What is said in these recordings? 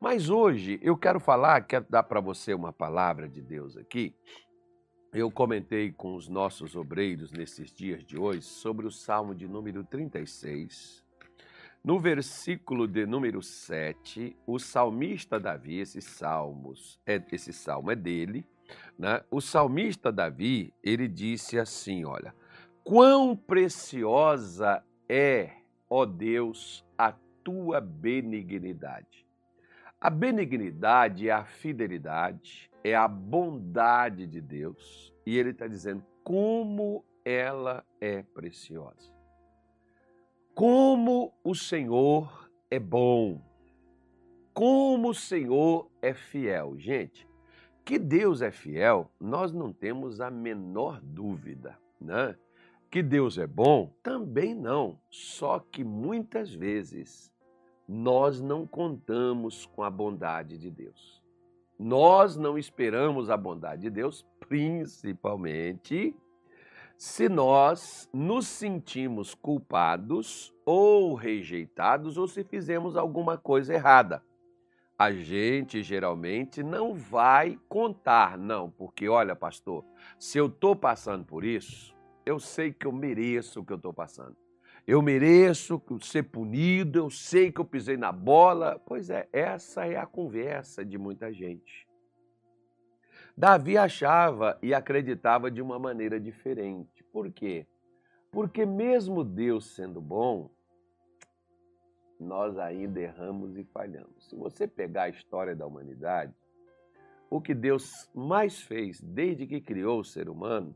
Mas hoje eu quero falar, quero dar para você uma palavra de Deus aqui. Eu comentei com os nossos obreiros nesses dias de hoje sobre o Salmo de número 36. No versículo de número 7, o salmista Davi, esses salmos, é, esse salmo é dele, né? O salmista Davi, ele disse assim, olha: "Quão preciosa é, ó Deus, a tua benignidade. A benignidade é a fidelidade, é a bondade de Deus. E ele está dizendo como ela é preciosa. Como o Senhor é bom. Como o Senhor é fiel. Gente, que Deus é fiel, nós não temos a menor dúvida, né? Que Deus é bom, também não. Só que muitas vezes nós não contamos com a bondade de Deus. Nós não esperamos a bondade de Deus, principalmente se nós nos sentimos culpados ou rejeitados ou se fizemos alguma coisa errada. A gente geralmente não vai contar, não, porque olha, pastor, se eu estou passando por isso, eu sei que eu mereço o que eu estou passando. Eu mereço ser punido, eu sei que eu pisei na bola. Pois é, essa é a conversa de muita gente. Davi achava e acreditava de uma maneira diferente. Por quê? Porque mesmo Deus sendo bom, nós ainda erramos e falhamos. Se você pegar a história da humanidade, o que Deus mais fez desde que criou o ser humano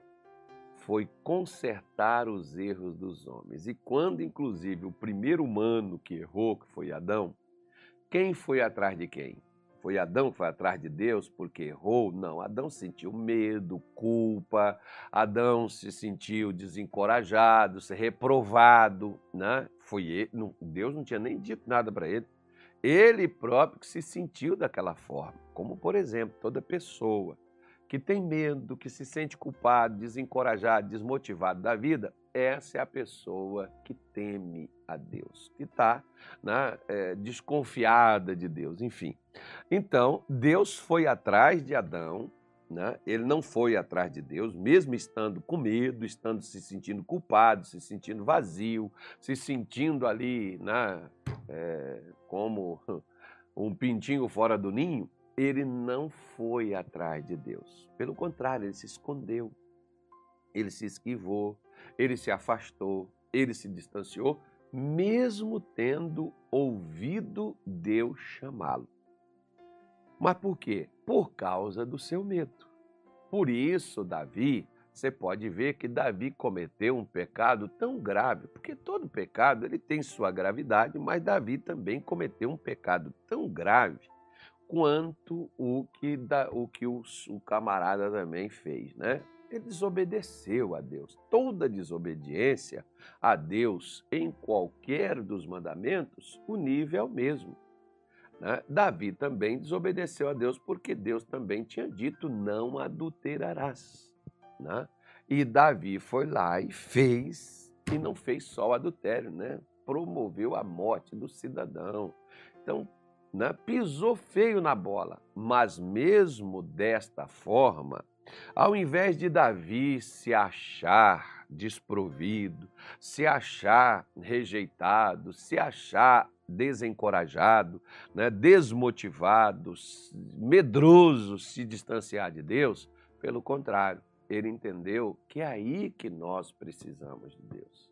foi consertar os erros dos homens. E quando, inclusive, o primeiro humano que errou, que foi Adão, quem foi atrás de quem? Foi Adão que foi atrás de Deus porque errou? Não, Adão sentiu medo, culpa, Adão se sentiu desencorajado, se reprovado, né? Foi ele, não, Deus não tinha nem dito nada para ele. Ele próprio que se sentiu daquela forma, como por exemplo, toda pessoa que tem medo, que se sente culpado, desencorajado, desmotivado da vida, essa é a pessoa que teme a Deus, que está né, é, desconfiada de Deus, enfim. Então, Deus foi atrás de Adão, né? ele não foi atrás de Deus, mesmo estando com medo, estando se sentindo culpado, se sentindo vazio, se sentindo ali né, é, como um pintinho fora do ninho, ele não foi atrás de Deus. Pelo contrário, ele se escondeu, ele se esquivou, ele se afastou, ele se distanciou, mesmo tendo ouvido Deus chamá-lo. Mas por quê? Por causa do seu medo. Por isso, Davi, você pode ver que Davi cometeu um pecado tão grave, porque todo pecado ele tem sua gravidade, mas Davi também cometeu um pecado tão grave quanto o que, da, o, que o, o camarada também fez, né? Ele desobedeceu a Deus. Toda desobediência a Deus em qualquer dos mandamentos, o nível é o mesmo. Né? Davi também desobedeceu a Deus porque Deus também tinha dito: não adulterarás. Né? E Davi foi lá e fez, e não fez só o adultério, né? promoveu a morte do cidadão. Então, né, pisou feio na bola. Mas mesmo desta forma, ao invés de Davi se achar desprovido, se achar rejeitado, se achar desencorajado, né, desmotivado, medroso, se distanciar de Deus, pelo contrário, ele entendeu que é aí que nós precisamos de Deus.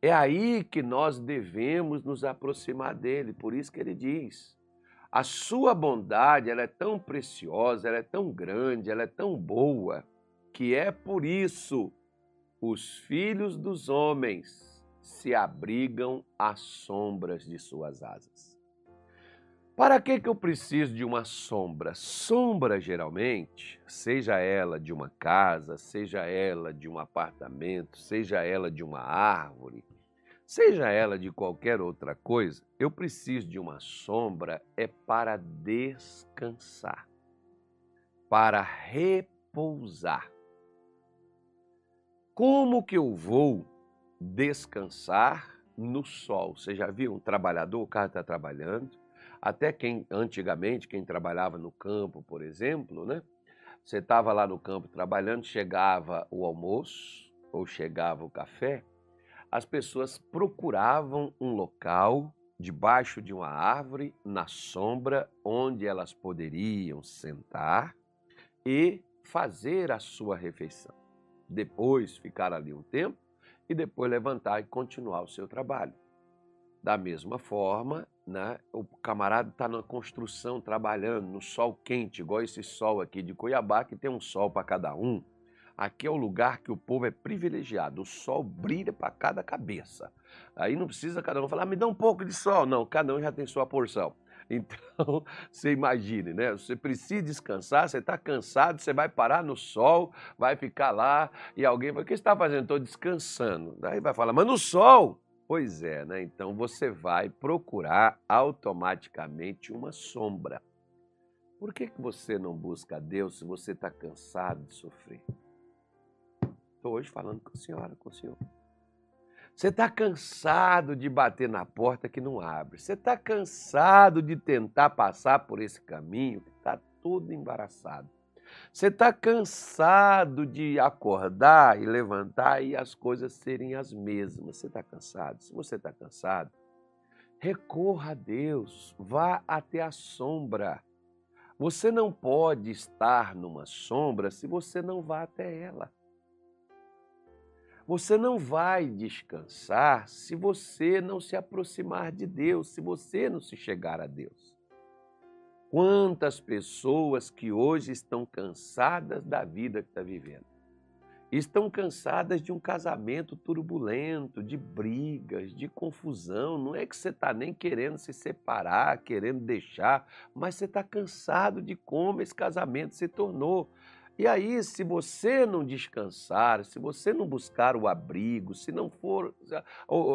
É aí que nós devemos nos aproximar dele. Por isso que ele diz: a sua bondade ela é tão preciosa, ela é tão grande, ela é tão boa, que é por isso os filhos dos homens se abrigam às sombras de suas asas. Para que, que eu preciso de uma sombra? Sombra, geralmente, seja ela de uma casa, seja ela de um apartamento, seja ela de uma árvore, seja ela de qualquer outra coisa, eu preciso de uma sombra é para descansar, para repousar. Como que eu vou descansar no sol? Você já viu um trabalhador, o cara está trabalhando, Até quem, antigamente, quem trabalhava no campo, por exemplo, né? Você estava lá no campo trabalhando, chegava o almoço ou chegava o café, as pessoas procuravam um local debaixo de uma árvore, na sombra, onde elas poderiam sentar e fazer a sua refeição. Depois ficar ali um tempo e depois levantar e continuar o seu trabalho. Da mesma forma, né, o camarada está na construção, trabalhando no sol quente, igual esse sol aqui de Cuiabá, que tem um sol para cada um. Aqui é o lugar que o povo é privilegiado. O sol brilha para cada cabeça. Aí não precisa cada um falar, ah, me dá um pouco de sol. Não, cada um já tem sua porção. Então, você imagine, né? Você precisa descansar, você está cansado, você vai parar no sol, vai ficar lá e alguém vai, o que você está fazendo? Estou descansando. Daí vai falar, mas no sol. Pois é, né? Então você vai procurar automaticamente uma sombra. Por que, que você não busca Deus se você está cansado de sofrer? Estou hoje falando com a senhora, com o senhor. Você está cansado de bater na porta que não abre. Você está cansado de tentar passar por esse caminho que está todo embaraçado. Você está cansado de acordar e levantar e as coisas serem as mesmas. Você está cansado? Se você está cansado, recorra a Deus, vá até a sombra. Você não pode estar numa sombra se você não vá até ela. Você não vai descansar se você não se aproximar de Deus, se você não se chegar a Deus. Quantas pessoas que hoje estão cansadas da vida que está vivendo? Estão cansadas de um casamento turbulento, de brigas, de confusão. Não é que você está nem querendo se separar, querendo deixar, mas você está cansado de como esse casamento se tornou. E aí, se você não descansar, se você não buscar o abrigo, se não for.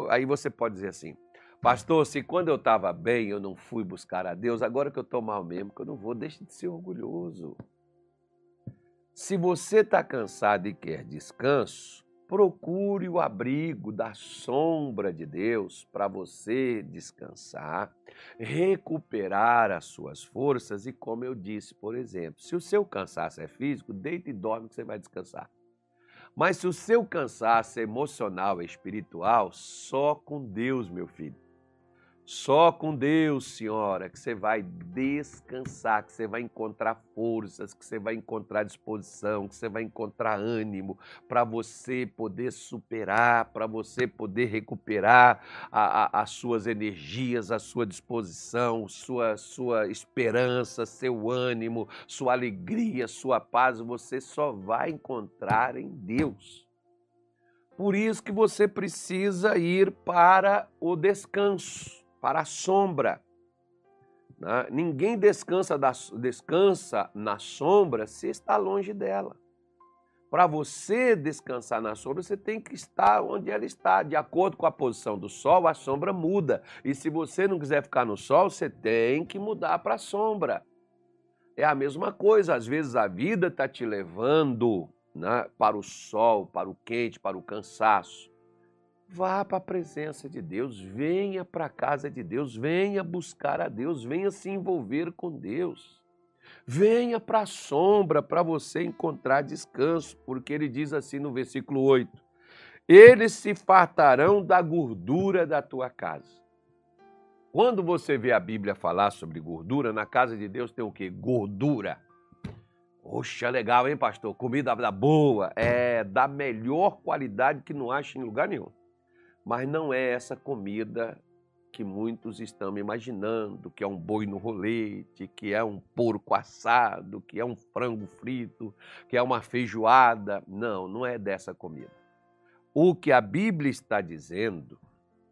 Aí você pode dizer assim, pastor, se quando eu estava bem eu não fui buscar a Deus, agora que eu estou mal mesmo, que eu não vou, deixe de ser orgulhoso. Se você está cansado e quer descanso, procure o abrigo da sombra de Deus para você descansar, recuperar as suas forças e, como eu disse, por exemplo, se o seu cansaço é físico, deita e dorme que você vai descansar. Mas se o seu cansaço é emocional, é espiritual, só com Deus, meu filho. Só com Deus, senhora, que você vai descansar, que você vai encontrar forças, que você vai encontrar disposição, que você vai encontrar ânimo para você poder superar, para você poder recuperar a, a, as suas energias, a sua disposição, sua, sua esperança, seu ânimo, sua alegria, sua paz. Você só vai encontrar em Deus. Por isso que você precisa ir para o descanso para a sombra. Né? Ninguém descansa, da, descansa na sombra se está longe dela. Para você descansar na sombra, você tem que estar onde ela está. De acordo com a posição do sol, a sombra muda. E se você não quiser ficar no sol, você tem que mudar para a sombra. É a mesma coisa. Às vezes a vida está te levando né, para o sol, para o quente, para o cansaço. Vá para a presença de Deus, venha para a casa de Deus, venha buscar a Deus, venha se envolver com Deus. Venha para a sombra para você encontrar descanso, porque ele diz assim no versículo 8: Eles se fartarão da gordura da tua casa. Quando você vê a Bíblia falar sobre gordura, na casa de Deus tem o quê? Gordura. Poxa, legal, hein, pastor? Comida da boa, é da melhor qualidade que não acha em lugar nenhum. Mas não é essa comida que muitos estão imaginando, que é um boi no rolete, que é um porco assado, que é um frango frito, que é uma feijoada. Não, não é dessa comida. O que a Bíblia está dizendo,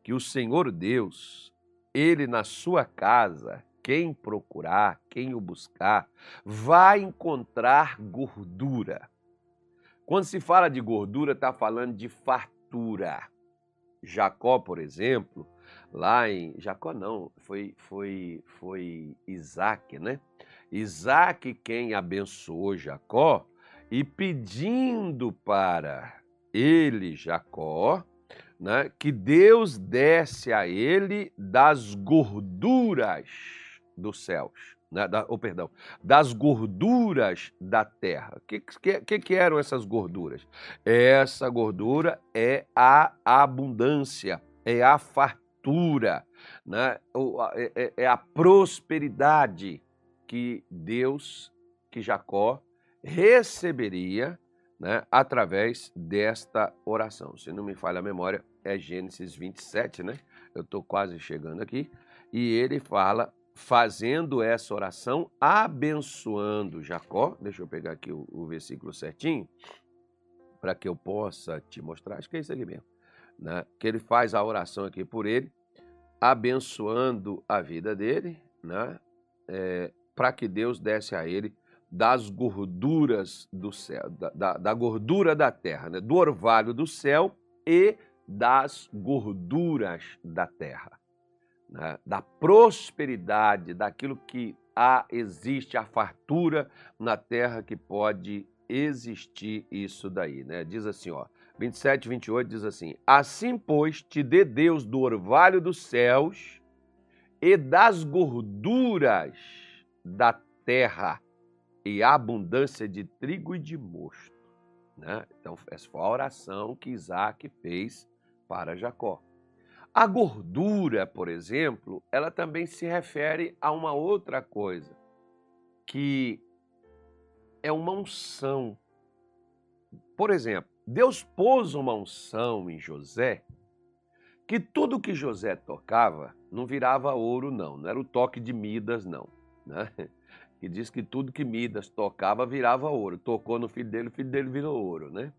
que o Senhor Deus, ele na sua casa, quem procurar, quem o buscar, vai encontrar gordura. Quando se fala de gordura, está falando de fartura. Jacó, por exemplo, lá em. Jacó não, foi, foi, foi Isaac, né? Isaac quem abençoou Jacó e pedindo para ele, Jacó, né, que Deus desse a ele das gorduras dos céus, né? da, oh, perdão, das gorduras da terra. O que, que, que eram essas gorduras? Essa gordura é a abundância, é a fartura, né? é, é, é a prosperidade que Deus, que Jacó receberia né, através desta oração. Se não me falha a memória, é Gênesis 27, né? Eu estou quase chegando aqui. E ele fala, fazendo essa oração, abençoando Jacó. Deixa eu pegar aqui o, o versículo certinho, para que eu possa te mostrar. Acho que é isso aqui mesmo. Né? Que ele faz a oração aqui por ele, abençoando a vida dele, né? É, para que Deus desse a ele das gorduras do céu, da, da, da gordura da terra, né? do orvalho do céu e das gorduras da terra, né? da prosperidade, daquilo que há, existe, a fartura na terra que pode existir isso daí, né? Diz assim, ó, 27, 28 diz assim: Assim, pois, te dê Deus do orvalho dos céus e das gorduras da terra e abundância de trigo e de mosto. Né? Então, essa foi a oração que Isaac fez para Jacó. A gordura, por exemplo, ela também se refere a uma outra coisa, que é uma unção. Por exemplo, Deus pôs uma unção em José, que tudo que José tocava não virava ouro, não, não era o toque de Midas, não. Né? que diz que tudo que Midas tocava virava ouro. Tocou no filho dele, o filho dele virou ouro, né?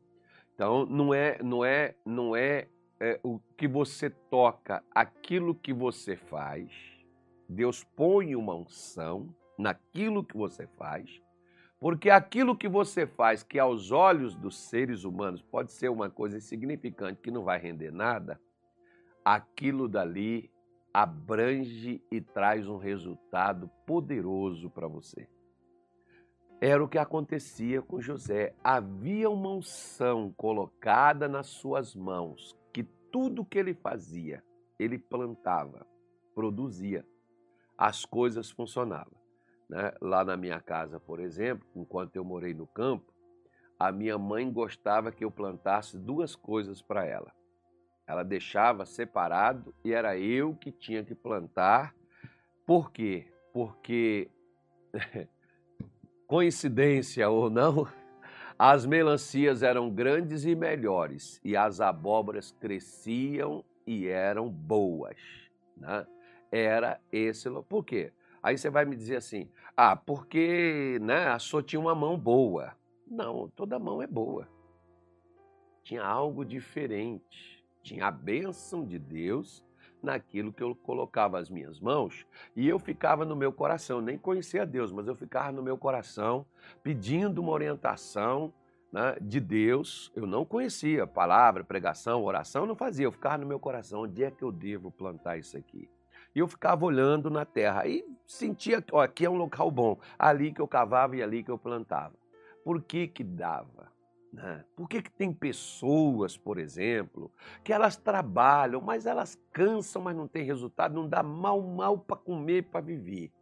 Então não é, não é, não é, é o que você toca, aquilo que você faz. Deus põe uma unção naquilo que você faz, porque aquilo que você faz, que aos olhos dos seres humanos pode ser uma coisa insignificante que não vai render nada, aquilo dali abrange e traz um resultado poderoso para você. Era o que acontecia com José. Havia uma unção colocada nas suas mãos, tudo que ele fazia, ele plantava, produzia. As coisas funcionavam. Né? Lá na minha casa, por exemplo, enquanto eu morei no campo, a minha mãe gostava que eu plantasse duas coisas para ela. Ela deixava separado e era eu que tinha que plantar. Por quê? Porque, coincidência ou não, as melancias eram grandes e melhores e as abóboras cresciam e eram boas. Né? Era esse. Por quê? Aí você vai me dizer assim: ah, porque né, a sua tinha uma mão boa. Não, toda mão é boa. Tinha algo diferente. Tinha a bênção de Deus naquilo que eu colocava as minhas mãos e eu ficava no meu coração, nem conhecia Deus, mas eu ficava no meu coração pedindo uma orientação né, de Deus. Eu não conhecia palavra, pregação, oração, não fazia. Eu ficava no meu coração, onde é que eu devo plantar isso aqui? E eu ficava olhando na terra e sentia que aqui é um local bom, ali que eu cavava e ali que eu plantava. Por que que dava? Né? Por que, que tem pessoas, por exemplo, que elas trabalham, mas elas cansam, mas não tem resultado, não dá mal, mal para comer, para viver,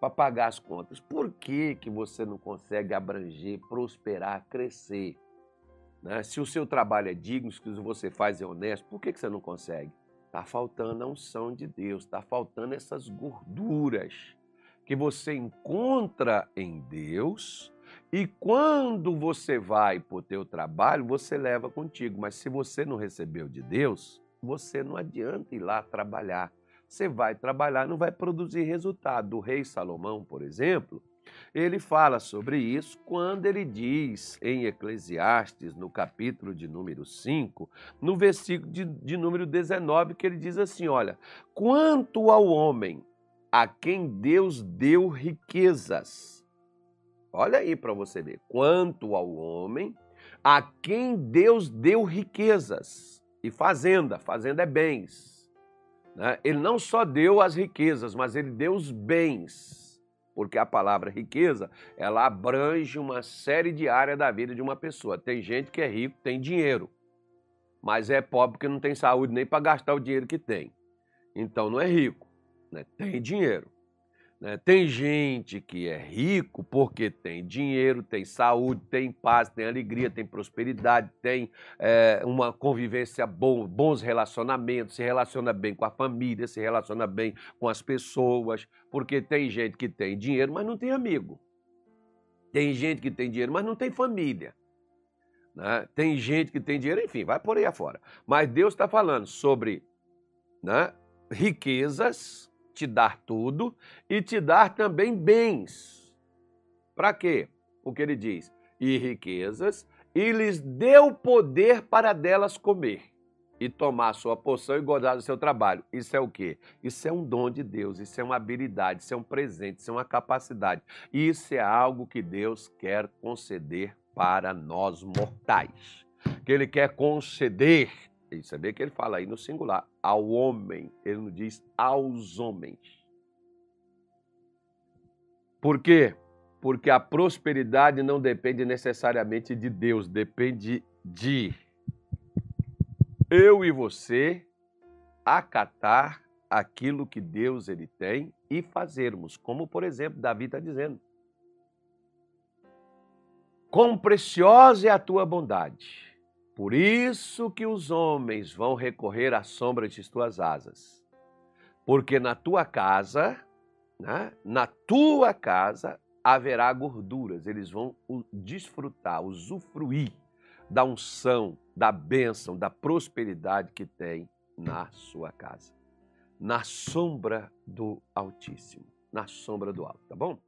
para pagar as contas? Por que, que você não consegue abranger, prosperar, crescer? Né? Se o seu trabalho é digno, se o que você faz é honesto, por que, que você não consegue? Está faltando a unção de Deus, está faltando essas gorduras que você encontra em Deus e quando você vai para o teu trabalho, você leva contigo. Mas se você não recebeu de Deus, você não adianta ir lá trabalhar. Você vai trabalhar, não vai produzir resultado. O rei Salomão, por exemplo, ele fala sobre isso quando ele diz em Eclesiastes, no capítulo de número 5, no versículo de, de número 19, que ele diz assim: Olha, quanto ao homem a quem Deus deu riquezas, Olha aí para você ver. Quanto ao homem, a quem Deus deu riquezas e fazenda, fazenda é bens. Né? Ele não só deu as riquezas, mas ele deu os bens. Porque a palavra riqueza, ela abrange uma série de áreas da vida de uma pessoa. Tem gente que é rico, tem dinheiro, mas é pobre porque não tem saúde nem para gastar o dinheiro que tem. Então não é rico, né? tem dinheiro. Né? Tem gente que é rico porque tem dinheiro, tem saúde, tem paz, tem alegria, tem prosperidade, tem é, uma convivência boa, bons relacionamentos, se relaciona bem com a família, se relaciona bem com as pessoas, porque tem gente que tem dinheiro, mas não tem amigo. Tem gente que tem dinheiro, mas não tem família. Né? Tem gente que tem dinheiro, enfim, vai por aí afora. Mas Deus está falando sobre né, riquezas te dar tudo e te dar também bens. Para quê? O que ele diz? E riquezas, e lhes deu poder para delas comer e tomar sua poção e gozar do seu trabalho. Isso é o quê? Isso é um dom de Deus, isso é uma habilidade, isso é um presente, isso é uma capacidade. Isso é algo que Deus quer conceder para nós mortais. Que Ele quer conceder e sabia que ele fala aí no singular, ao homem, ele não diz aos homens. Por quê? Porque a prosperidade não depende necessariamente de Deus, depende de eu e você acatar aquilo que Deus ele tem e fazermos, como por exemplo Davi está dizendo. Quão preciosa é a tua bondade por isso que os homens vão recorrer à sombra de tuas asas. Porque na tua casa, né, na tua casa haverá gorduras, eles vão desfrutar, usufruir da unção, da bênção, da prosperidade que tem na sua casa. Na sombra do Altíssimo, na sombra do Alto, tá bom?